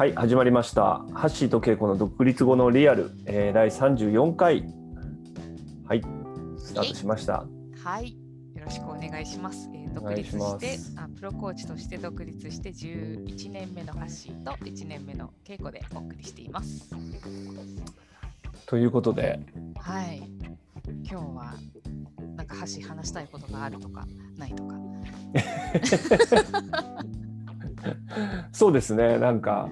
はい、始まりました。ハッシーとケイコの独立後のリアル、えー、第34回。はい、スタートしました。はい、よろしくお願いします。えー、独立してあ、プロコーチとして独立して11年目のハッシーと1年目の稽古でお送りしています。ということで、はい、今日はなんかハッシー話したいことがあるとかないとか。そうですね、なんか、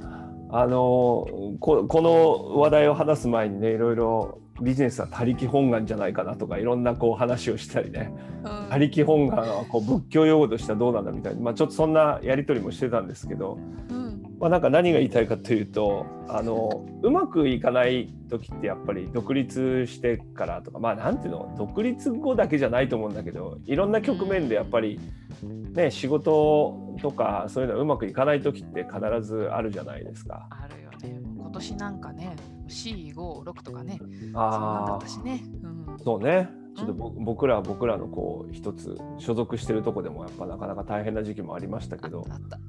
あのここの話題を話す前にね、いろいろビジネスは他力本願じゃないかなとか、いろんなこう話をしたりね、うん。他力本願はこう仏教用語としてはどうなんだみたいな、まあ、ちょっとそんなやり取りもしてたんですけど、うんまあ、なんか何が言いたいかというとあのうまくいかない時ってやっぱり独立してからとかまあなんていうの独立後だけじゃないと思うんだけどいろんな局面でやっぱり、ね、仕事とかそういうのはうまくいかない時って必ずあるじゃないですか。あるよね。今年なんかね、C56 とかね、そんなんだあったしね。うんあそうねちょっとぼ僕らは僕らのこう一つ所属してるとこでもやっぱなかなか大変な時期もありましたあけどったあった。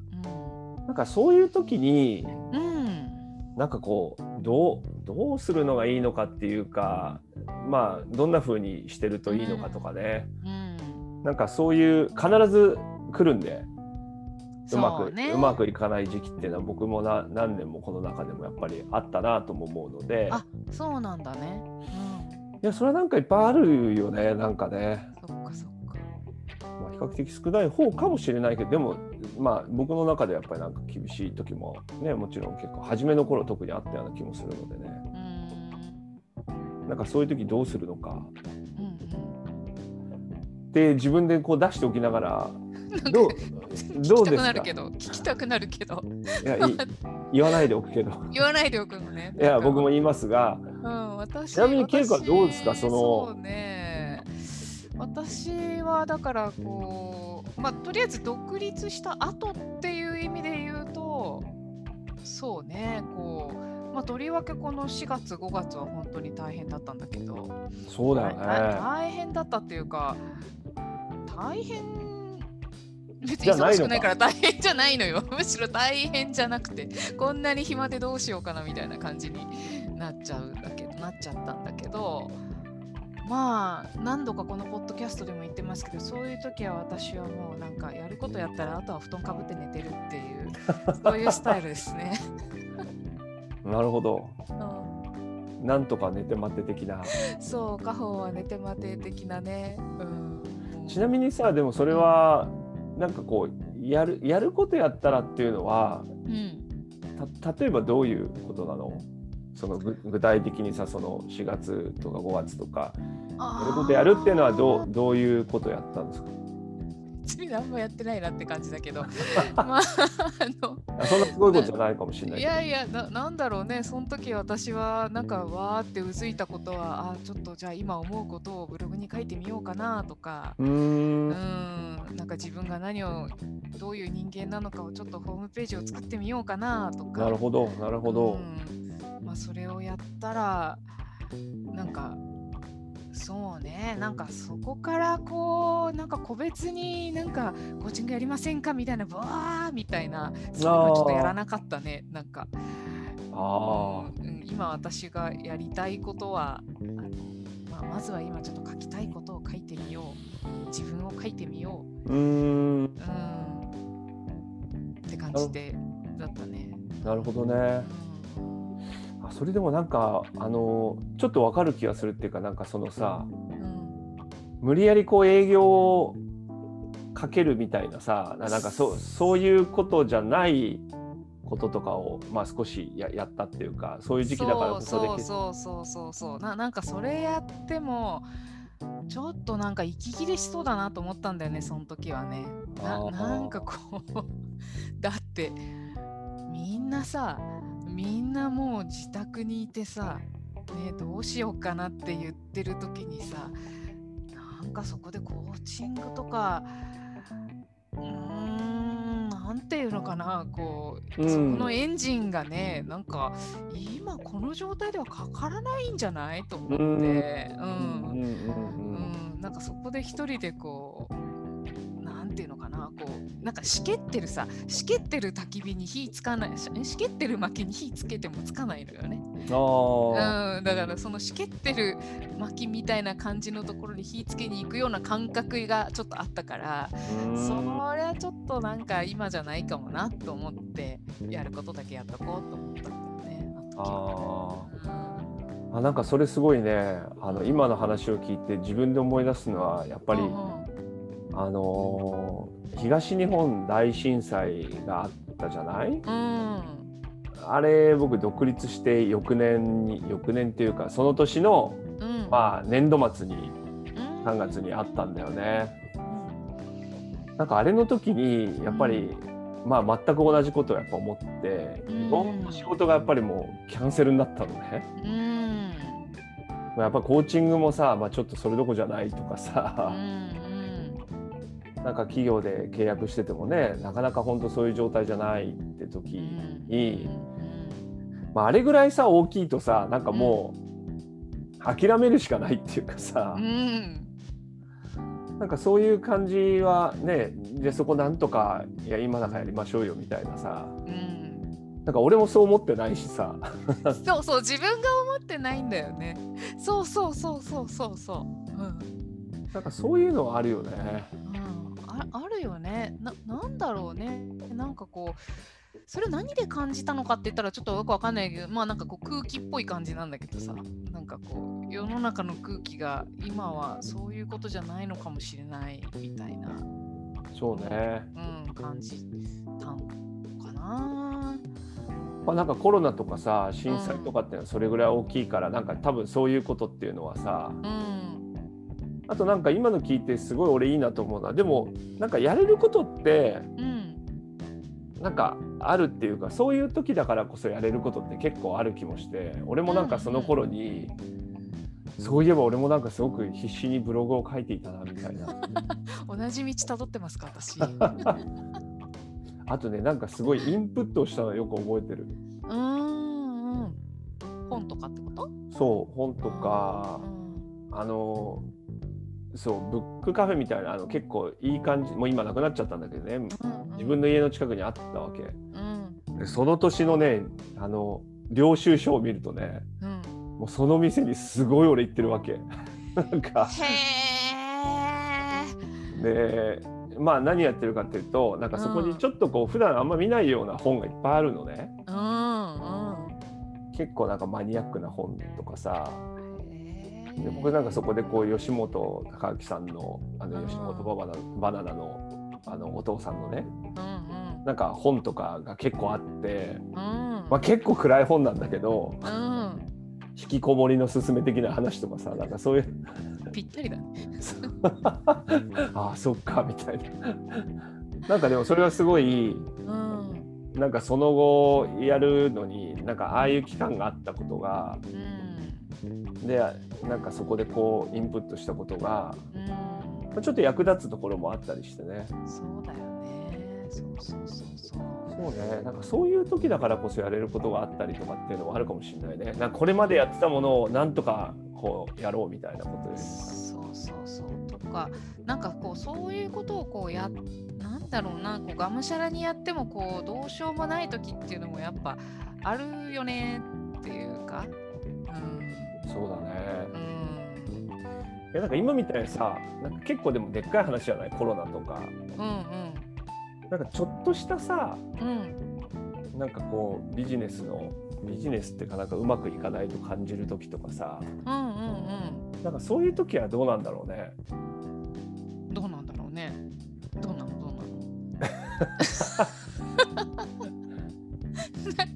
なんかそういう時にうん。うんなんかこうどうどうするのがいいのかっていうかまあどんな風にしてるといいのかとかね、うん。なんかそういう必ず来るんでうまくそうねうまくいかない時期っていうのは僕もな何年もこの中でもやっぱりあったなとも思うのであ、そうなんだね。いやそれはなんかいっぱいあるよねなんかね、うん。そっかそっか。まあ、比較的少ない方かもしれないけどでもまあ僕の中でやっぱりなんか厳しい時もねもちろん結構初めの頃特にあったような気もするのでねうん。なんかそういう時どうするのか。で自分でこう出しておきながらどうどうですか？聞きたくなるけど、聞きたくなるけど、いやい言わないでおくけど言わないでおくのね。いや僕も言いますがうん、私ちなみに稽古はどうですか？私そのそうね。私はだからこう、まあ、とりあえず独立した後っていう意味で言うと、そうね、こう、まあ、とりわけこの4月、5月は本当に大変だったんだけど、そうだよね。大変だったっていうか、大変、別に忙しくないから大変じゃないのよ。むしろ大変じゃなくて、こんなに暇でどうしようかなみたいな感じになっちゃうんだけど、なっちゃったんだけど、まあ、何度かこのポッドキャストでも言ってますけど、そういう時は私はもうなんかやることやったら、あとは布団かぶって寝てるっていう、そういうスタイルですね。なるほど。うん。なんとか寝て待て的な。そう、家宝は寝て待て的なね。うん、ちなみにさでもそれはなんかこうやるやることやったらっていうのはうん。た例えばどういうことなの？そのぐ具体的にさその4月とか5月とかやることやるっていうのはどうどういうことやったんですか？何もやってないなって感じだけど。まあああそんなすごいことじゃないかもしれのない。いやいやななんだろうね。その時私はなんかわーってうずいたことはあちょっとじゃあ今思うことをブログに書いてみようかなとか。うん。ん。なんか自分が何をどういう人間なのかをちょっとホームページを作ってみようかなとか。なるほどなるほど、うんまあ、それをやったらなんかそうねなんかそこからこうなんか個別になんかコーチングやりませんかみたいなブワーみたいなそういうのはちょっとやらなかったねなんか、あうん、今私がやりたいことはあの、まあ、まずは今ちょっと書きたいことを書いてみよう。自分を書いてみよあうーん。う、うん、って感じでだったね。なるほどね。うんあそれでもなんかあのちょっとわかる気がするっていうかなんかそのさうん無理やりこう営業をかけるみたいなさななんかそうそういうことじゃないこととかを、まあ、少しややったっていうかそういう時期だからこそできる。そうそうそうそう。そうななんかそれやってもちょっとなんか息切れしそうだなと思ったんだよねその時はね。ななんかこう だってみんなさみんなもう自宅にいてさねどうしようかなって言ってる時にさなんかそこでコーチングとかうーんなんていうのかなこう、うん。そこのエンジンがねなんか今この状態ではかからないんじゃないと思って、うん。うん。なんかそこで一人でこうてていうのかなこうなんかしけってるさしけってる焚き火に火つかないししけってる薪に火つけてもつかないのよね。あうん、だからそのしけってる薪みたいな感じのところに火つけに行くような感覚がちょっとあったからそれはちょっとなんか今じゃないかもなと思ってやることだけやっとこうと思ったんだよね。ああなんかそれすごいねあの今の話を聞いて自分で思い出すのはやっぱり、うんうんあのー東日本大震災があったじゃない？うん。あれ僕独立して翌年に翌年っていうかその年の、うん。まあ、年度末にうん。3月にあったんだよね。なんかあれの時にやっぱり、まあ全く同じことをやっぱ思って、うん。いろんな仕事がやっぱりもうキャンセルになったのね。うん。まあやっぱコーチングもさ、まあ、ちょっとそれどころじゃないとかうさ、んなんか企業で契約しててもねなかなか本当そういう状態じゃないって時。うんに、まあ、あれぐらいさ大きいとさなんかもう諦めるしかないっていうかさ、うん。なんかそういう感じはねでそこなんとかいや今だからやりましょうよみたいなさ。うん。なんか俺もそう思ってないしさ。そうそう自分が思ってないんだよね。そうそうそうそうそうそう。うん。なんかそういうのはあるよね。うん、ああるよねな。なんだろうね。なんかこう、それ何で感じたのかって言ったらちょっとよくわかんないけど、まあなんかこう空気っぽい感じなんだけどさ、なんかこう、世の中の空気が今はそういうことじゃないのかもしれないみたいな、そうね、うん、感じたのかな。まあ、なんかコロナとかさ震災とかってそれぐらい大きいから、なんか多分そういうことっていうのはさうん。あとなんか今の聞いてすごい俺いいなと思うのはでもなんかやれることってうん。なんかあるっていうかそういう時だからこそやれることって結構ある気もして俺もなんかその頃に、そういえば俺もなんかすごく必死にブログを書いていたなみたいな 同じ道たどってますか、私。あとねなんかすごいインプットをしたのよく覚えてるうーん。うん本とかってこと？そう本とかうんあのそうブックカフェみたいなあの結構いい感じもう今なくなっちゃったんだけどね。うん自分の家の近くにあったわけ。うん。でその年のねあの領収書を見るとねうん。もうその店にすごい俺行ってるわけ。なんか。でまあ何やってるかっていうとなんかそこにちょっとこう普段あんま見ないような本がいっぱいあるのね。うんうん。結構なんかマニアックな本とかさへでー僕なんかそこでこう吉本隆明さんのあのうん吉本ババナバナナのあのお父さんのねうんなんか本とかが結構あって、うん。うん。まあ、結構暗い本なんだけどうん。引きこもりのすすめ的な話とかさなんかそういうぴったりだね。ああそっかみたいななんかでもそれはすごいうん。なんかその後やるのになんかああいう期間があったことがうん。でなんかそこでこうインプットしたことがうん。まあちょっと役立つところもあったりしてねそうだよね。そうそうそうそう。そうねなんかそういう時だからこそやれることがあったりとかっていうのはあるかもしれないねなんかこれまでやってたものをなんとかこうやろうみたいなことよりもそうそうそうとかなんかこうそういうことをこうやなんだろうなこうがむしゃらにやってもこうどうしようもない時っていうのもやっぱあるよねっていうか。うん。そうだね。うん。いやなんか今みたいにさなんか結構でもでっかい話じゃない？コロナとか。うんなんかちょっとしたさうんうんなんかこうビジネスのビジネスってかなんかうまくいかないと感じる時とかさ。うんうんうん。なんかそういう時はどうなんだろうね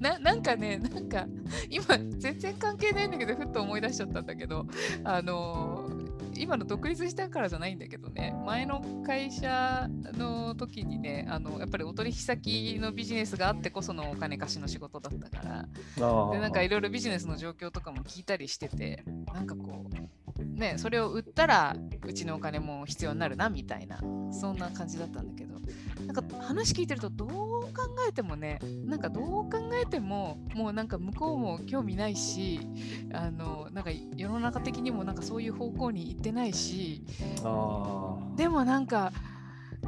な な なんかねなんか今全然関係ないんだけどふっと思い出しちゃったんだけどあのー今の独立したからじゃないんだけどね前の会社の時にねあのやっぱりお取引先のビジネスがあってこそのお金貸しの仕事だったから。あでなんかいろいろビジネスの状況とかも聞いたりしててなんかこうねそれを売ったらうちのお金も必要になるなみたいなそんな感じだったんだけどなんか話聞いてるとどう考えてもねなんかどう考えてももうなんか向こうも興味ないしあのなんか世の中的にもなんかそういう方向に行ってないしあでもなんか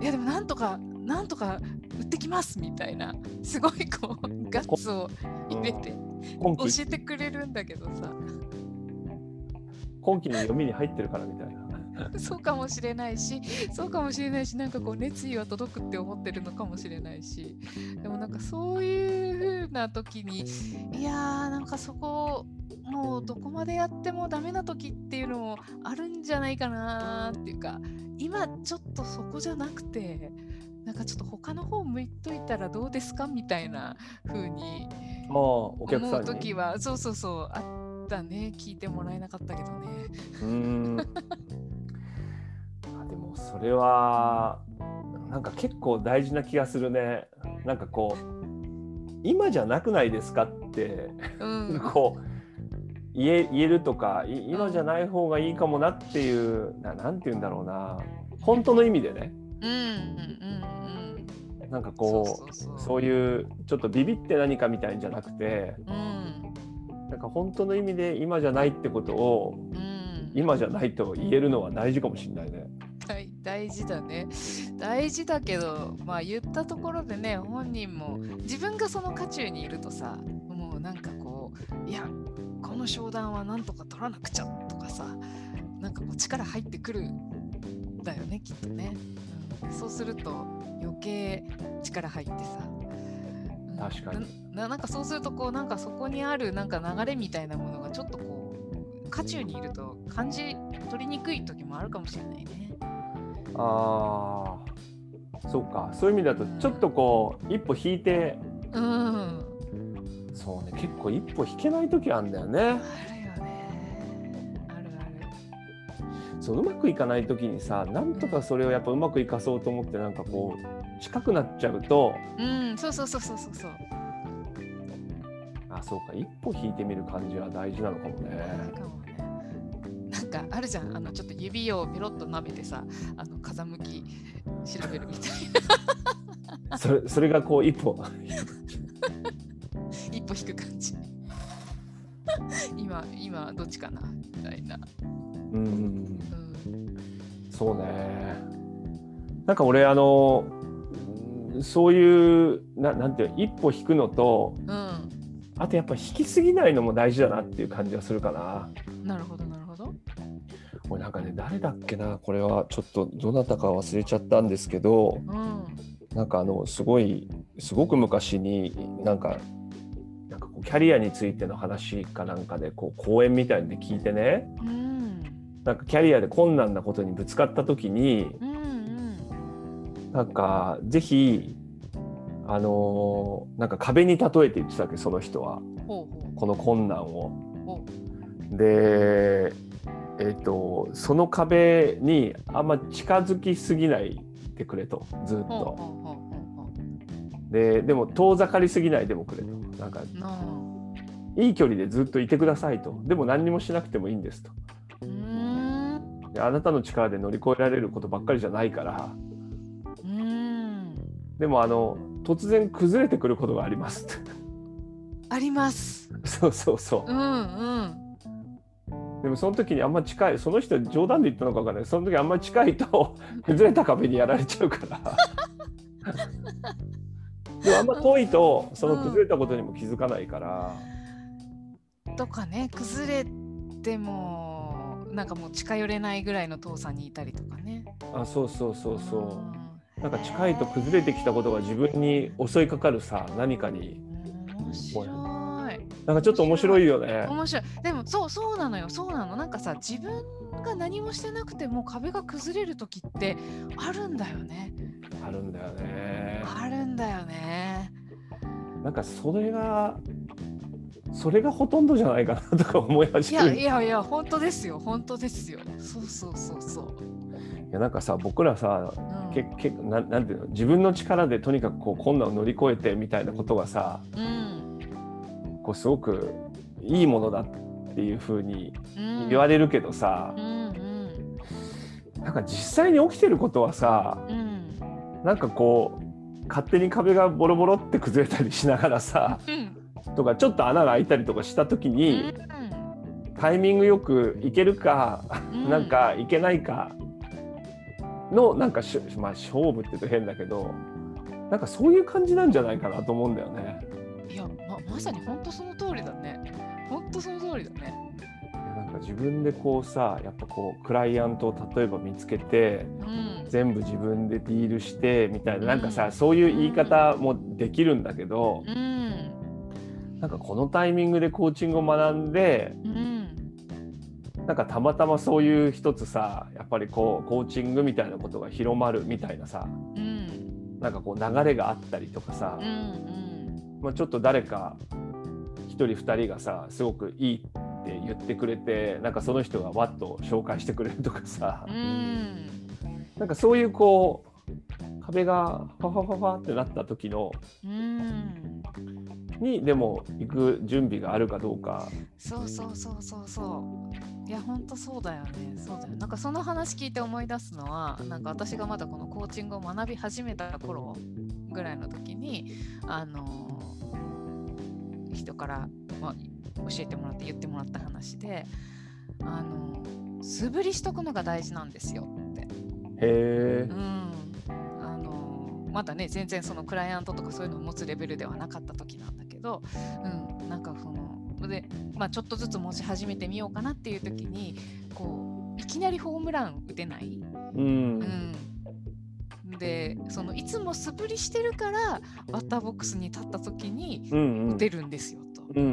いやでもなんとかなんとか売ってきますみたいなすごいこうガッツを入れて教えてくれるんだけどさ。今期の読みに入ってるからみたいな。そうかもしれないしそうかもしれないしなんかこう熱意は届くって思ってるのかもしれないしでもなんかそういう風な時にいやーなんかそこもうどこまでやってもダメな時っていうのもあるんじゃないかなーっていうか今ちょっとそこじゃなくてなんかちょっと他の方向いといたらどうですかみたいな風に思。う時はそうそうそうあったね聞いてもらえなかったけどね。れはなんか結構大事な気がするね。なんかこう今じゃなくないですかって、うん。こう言えるとかい今じゃない方がいいかもなっていうななんて言うんだろうな。本当の意味でね。うんうんうんうん。なんかこうそういうちょっとビビって何かみたいんじゃなくてうん。なんか本当の意味で今じゃないってことをうん。今じゃないと言えるのは大事かもしれないね。大大事だね。大事だけどまあ言ったところでね本人も自分がその渦中にいるとさもうなんかこういやこの商談はなんとか取らなくちゃとかさなんかこう力入ってくるんだよねきっとね、うん、そうすると余計力入ってさ。うん。確かに。なななんかそうするとこうなんかそこにあるなんか流れみたいなものがちょっとこう渦中にいると感じ取りにくい時もあるかもしれないね。ああそうかそういう意味だとちょっとこう一歩引いてうん。そうね結構一歩引けない時あるんだよねあるよね。あるある。そううまくいかない時にさなんとかそれをやっぱうまくいかそうと思ってなんかこう近くなっちゃうとうん、そうそうそうそうそうそう。あそうか一歩引いてみる感じは大事なのかもねかもね。なんかあるじゃん、あのちょっと指をペロッと舐めてさ、あの風向き調べるみたいな。それそれがこう一歩 一歩引く感じ。今、今どっちかなみたいな。うんうん。そうねなんか俺あのうんそういうななんていうの一歩引くのとうん。あとやっぱ引きすぎないのも大事だなっていう感じはするかな。なるほど、なるほど。これなんかね誰だっけなこれはちょっとどなたか忘れちゃったんですけどうん。なんかあのすごいすごく昔になんかなんかこうキャリアについての話かなんかでこう講演みたいに聞いてねうん。なんかキャリアで困難なことにぶつかった時にうん。うん。なんかぜひあのーなんか壁に例えて言ってたわけその人はこの困難を。でえっ、とその壁にあんま近づきすぎないでくれとずっと。ででも遠ざかりすぎないでもくれと。なんか。いい距離でずっといてくださいと。でも何にもしなくてもいいんですと。であなたの力で乗り越えられることばっかりじゃないから。でもあの突然崩れてくることがあります。あります。そうそうそうう。んうん。でもその時にあんま近いその人冗談で言ったのか分かんない。その時あんま近いと 崩れた壁にやられちゃうから。でもあんま遠いとその崩れたことにも気づかないから、とかね崩れてもなんかもう近寄れないぐらいの遠さにいたりとかね。あそうそうそうそう。ん。うなんか近いと崩れてきたことが自分に襲いかかるさ何かに。面白い。なんかちょっと面白いよね面白い。でもそうそうなのよそうなのなんかさ自分が何もしてなくても壁が崩れる時ってあるんだよね。あるんだよねあるんだよね。なんかそれがそれがほとんどじゃないかなとか思いい始めるやいやいや本当ですよ本当ですよ。そうそうそうそう。いやなんかさ僕らさうんけけなんなんていうの？自分の力でとにかくこう困難を乗り越えてみたいなことがさうんこうすごくいいものだっていうふうにうん言われるけどさ。う、んうん。なんか実際に起きてることはさうん。なんかこう勝手に壁がボロボロって崩れたりしながらさうん。とかちょっと穴が開いたりとかした時うにん。タイミングよくいけるかうん。なんかいけないかのなんかし、まあ、勝負って言うと変だけどなんかそういう感じなんじゃないかなと思うんだよね。ままさに本当その通りだね。本当その通りだね。なんか自分でこうさやっぱこうクライアントを例えば見つけてうん。全部自分でディールしてみたいななんかさうんそういう言い方もできるんだけどうん。なんかこのタイミングでコーチングを学んでうん。なんかたまたまそういう一つさやっぱりこうコーチングみたいなことが広まるみたいなさうん。なんかこう流れがあったりとかさうんうんまあ、ちょっと誰か1人2人がさすごくいいって言ってくれてなんかその人がわっと紹介してくれるとかさうん。なんかそういうこう壁がファファファファってなった時のうん。にでも行く準備があるかどうか。そうそうそうそうそういやほんとそうだよね。そうだよ。なんかその話聞いて思い出すのはなんか私がまだこのコーチングを学び始めた頃ぐらいの時にあの人から、まあ、教えてもらって言ってもらった話であの素振りしとくのが大事なんですよって。へえうん、あのまだね全然そのクライアントとかそういうのを持つレベルではなかった時なんだけど、うん、なんかそので、まあ、ちょっとずつ持ち始めてみようかなっていう時にこういきなりホームラン打てない、うん。うん、でそのいつも素振りしてるからバッターボックスに立った時に打てるんですよと。うんうん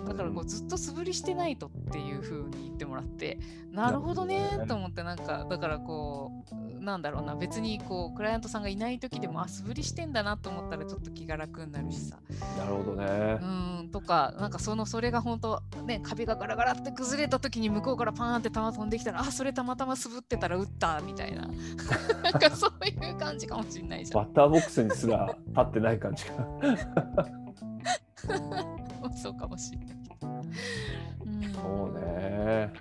うん、だからこうずっと素振りしてないとっていう風に言ってもらってなるほどねと思ってなんかだからこうなんだろうな別にこうクライアントさんがいない時でもあ素振りしてんだなと思ったらちょっと気が楽になるしさ。なるほどね。うんとかなんかそのそれが本当ね壁がガラガラって崩れた時に向こうからパーンって球飛んできたらあそれたまたま素振ってたら打ったみたいな。なんかそういう感じかもしんないじゃん。バッターボックスにすら 立ってない感じが そうかもしんないうん、そうね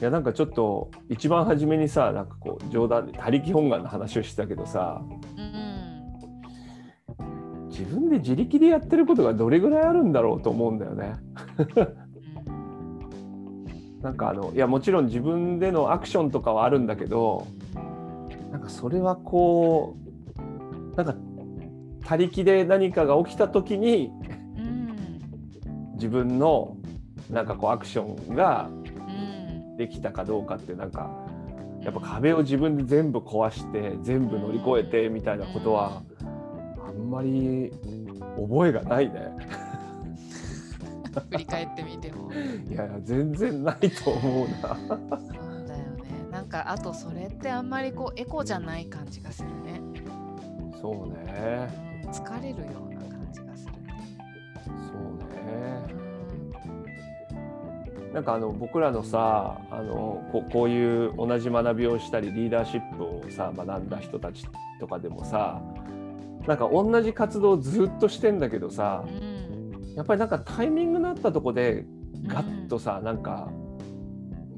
いやなんかちょっと一番初めにさなんかこう冗談で他力本願の話をしてたけどさうん自分で自力でやってることがどれぐらいあるんだろうと思うんだよね。なんかあのいやもちろん自分でのアクションとかはあるんだけどなんかそれはこうなんか他力で何かが起きた時にうん自分のなんかこうアクションがうんできたかどうかってなんかやっぱ壁を自分で全部壊して全部乗り越えてみたいなことはあんまり覚えがないね。振り返ってみても いやいや全然ないと思うな。そうだよねなんかあとそれってあんまりこうエコじゃない感じがするね、そうね。うん、疲れるようななんかあの僕らのさあのここういう同じ学びをしたりリーダーシップをさ学んだ人たちとかでもさなんか同じ活動をずっとしてんだけどさうん。やっぱりなんかタイミングのあったとこでガッとさなんか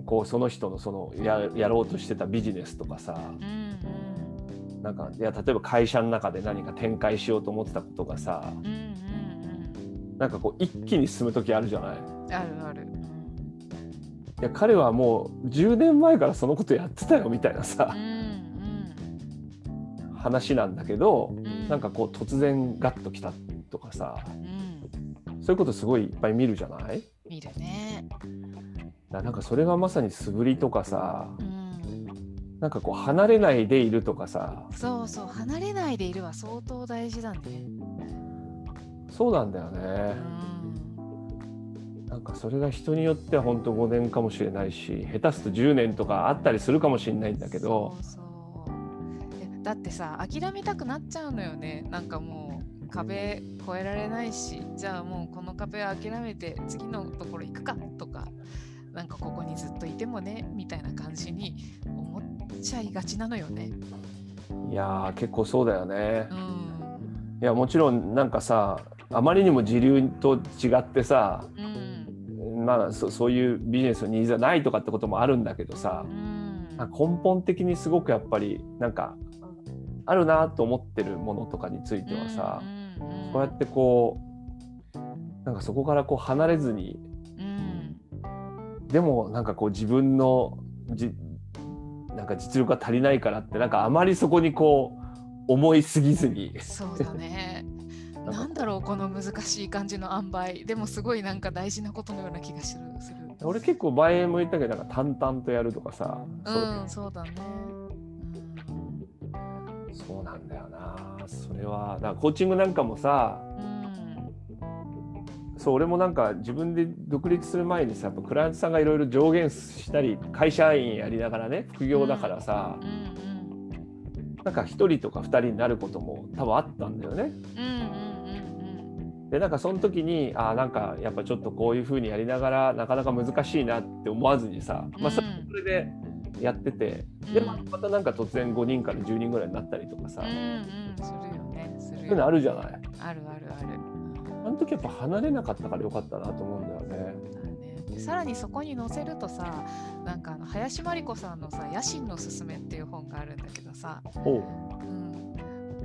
こうその人のそのややろうとしてたビジネスとかさうんなんかいや例えば会社の中で何か展開しようと思ってたことがさなんかこう一気に進む時あるじゃない？うんあるある、いや彼はもう10年前からそのことやってたよみたいなさうん話なんだけどうん。うんなんかこう突然ガッときたとかさうん。そういうことすごいいっぱい見るじゃない？見るね。だなんかそれがまさに素振りとかさうん。なんかこう離れないでいるとかさ。そうそう離れないでいるは相当大事だね。そうなんだようね。んなんかそれが人によっては本当5年かもしれないし下手すると10年とかあったりするかもしれないんだけど。そうそう。いやだってさ諦めたくなっちゃうのよね。なんかもう壁越えられないしじゃあもうこの壁は諦めて次のところ行くかとか。なんかここにずっといてもねみたいな感じに思っちゃいがちなのよね。いやー結構そうだよね。う。ん。いやもちろんなんかさあまりにも時流と違ってさうんまあそそういうビジネスのニーズがないとかってこともあるんだけどさうん。根本的にすごくやっぱりなんかあるなと思ってるものとかについてはさ、うん。こうやってこうなんかそこからこう離れずにうん。でもなんかこう自分のじなんか実力が足りないからってなんかあまりそこにこう思いすぎずに。そうだねなんだろうこの難しい感じの塩梅。でもすごいなんか大事なことのような気がする俺結構前も言ったけどなんか淡々とやるとかさ、うんそうだね、うん、そうなんだよな。それはだからコーチングなんかもさ、そう俺もなんか自分で独立する前にさやっぱクライアントさんがいろいろ上限したり会社員やりながらね副業だからさ、うんうん、なんか1人とか2人になることも多分あったんだよね。でなんかその時にあなんかやっぱちょっとこういうふうにやりながらなかなか難しいなって思わずにさ、まあ、それでやってて、うん、でまたなんか突然5人から10人ぐらいになったりとかさ、うんうん、するよね。するそういうのあるじゃない？あるあるある。あの時やっぱ離れなかったからよかったなと思うんだよね。ね。さらにそこに載せるとさなんかあの林真理子さんのさ「野心のすすめ」っていう本があるんだけどさ、うん、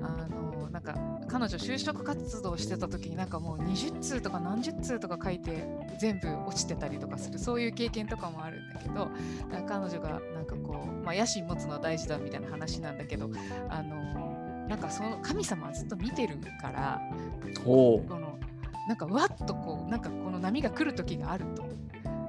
あのなんか彼女就職活動してた時になんかもう20通とか何十通とか書いて全部落ちてたりとかするそういう経験とかもあるんだけど彼女がなんかこう、まあ、野心持つのは大事だみたいな話なんだけどあのなんかその神様はずっと見てるからこのなんかわっとこうなんかこの波が来る時があると。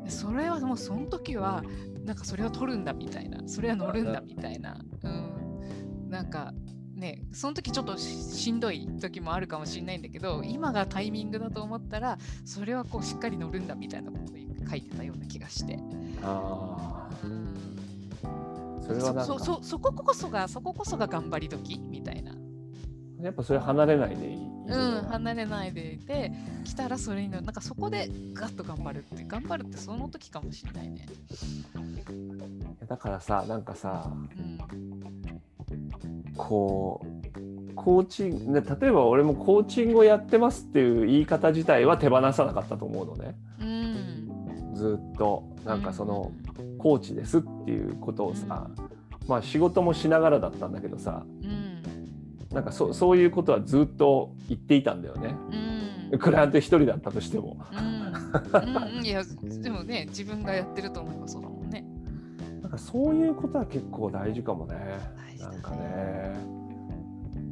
それはもうその時はなんかそれを取るんだみたいなそれは乗るんだみたいな、うん、なんかねその時ちょっとしんどい時もあるかもしれないんだけど今がタイミングだと思ったらそれはこうしっかり乗るんだみたいなことを書いてたような気がして。あうんそれはそそそここそがそここそが頑張り時みたいな。やっぱそれ離れないでいい。うん、離れないでいて、来たらそれになんかそこでガッと頑張るって、頑張るってその時かもしれないね。だからさ、なんかさ、うん、こう、コーチング、例えば俺もコーチングをやってますっていう言い方自体は手放さなかったと思うのね。うん、ずっと、なんかその、コーチですっていうことをさ、うん、まあ仕事もしながらだったんだけどさ、うんなんかそそういうことはずっと言っていたんだよね。うん、クライアント一人だったとしても。うんうん、いやでもね自分がやってると思えばそうだもんね。なんかそういうことは結構大事かもね。ね。なんかね。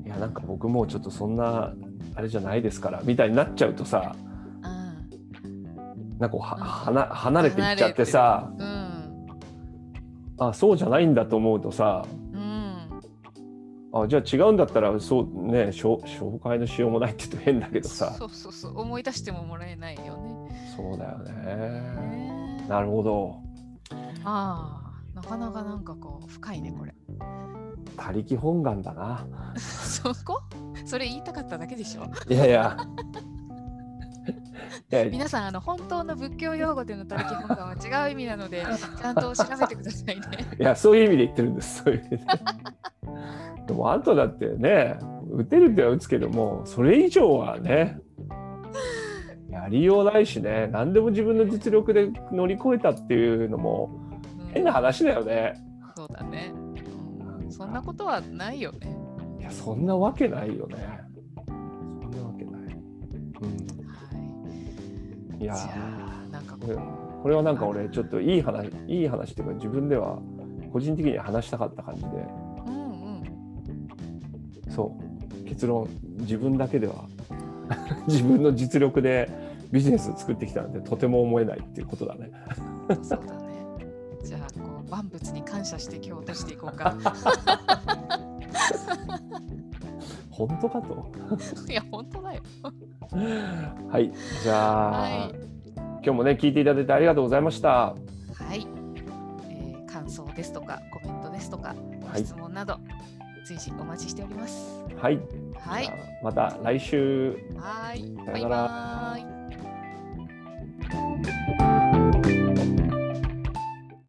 いやなんか僕もちょっとそんなあれじゃないですからみたいになっちゃうとさ、うん、なんかは、はな離れていっちゃってさ、うん、あそうじゃないんだと思うとさ、あじゃあ違うんだったらそうね紹介のしようもないって言うと変だけどさ。そうそうそう。思い出してももらえないよね。そうだよね。なるほど。ああなかなかなんかこう深いねこれ。他力本願だな。そこ？それ言いたかっただけでしょ？いやいや。皆さんあの本当の仏教用語での他力本願は違う意味なので ちゃんと調べてくださいね。いやそういう意味で言ってるんです。そういう意味で。でもあとだってね打てるっては打つけどもそれ以上はねやりようないしね。何でも自分の実力で乗り越えたっていうのも変な話だよね。うん、そうだね、うん、そんなことはないよね。いやそんなわけないよね。そんなわけない。うん。はい、いやなんかこれこれはなんか俺ちょっといい話いい話っていうか自分では個人的に話したかった感じで。そう結論自分だけでは 自分の実力でビジネスを作ってきたなんてとても思えないっていうことだね。そうだね。じゃあこう万物に感謝して今日落としていこうか。本当かといや本当だよ。はい、じゃあ、はい、今日もね聞いていただいてありがとうございました。はい、えー、感想ですとかコメントですとか質問など、はい随時お待ちしております。はい。はい。また来週。はい。バイバイ。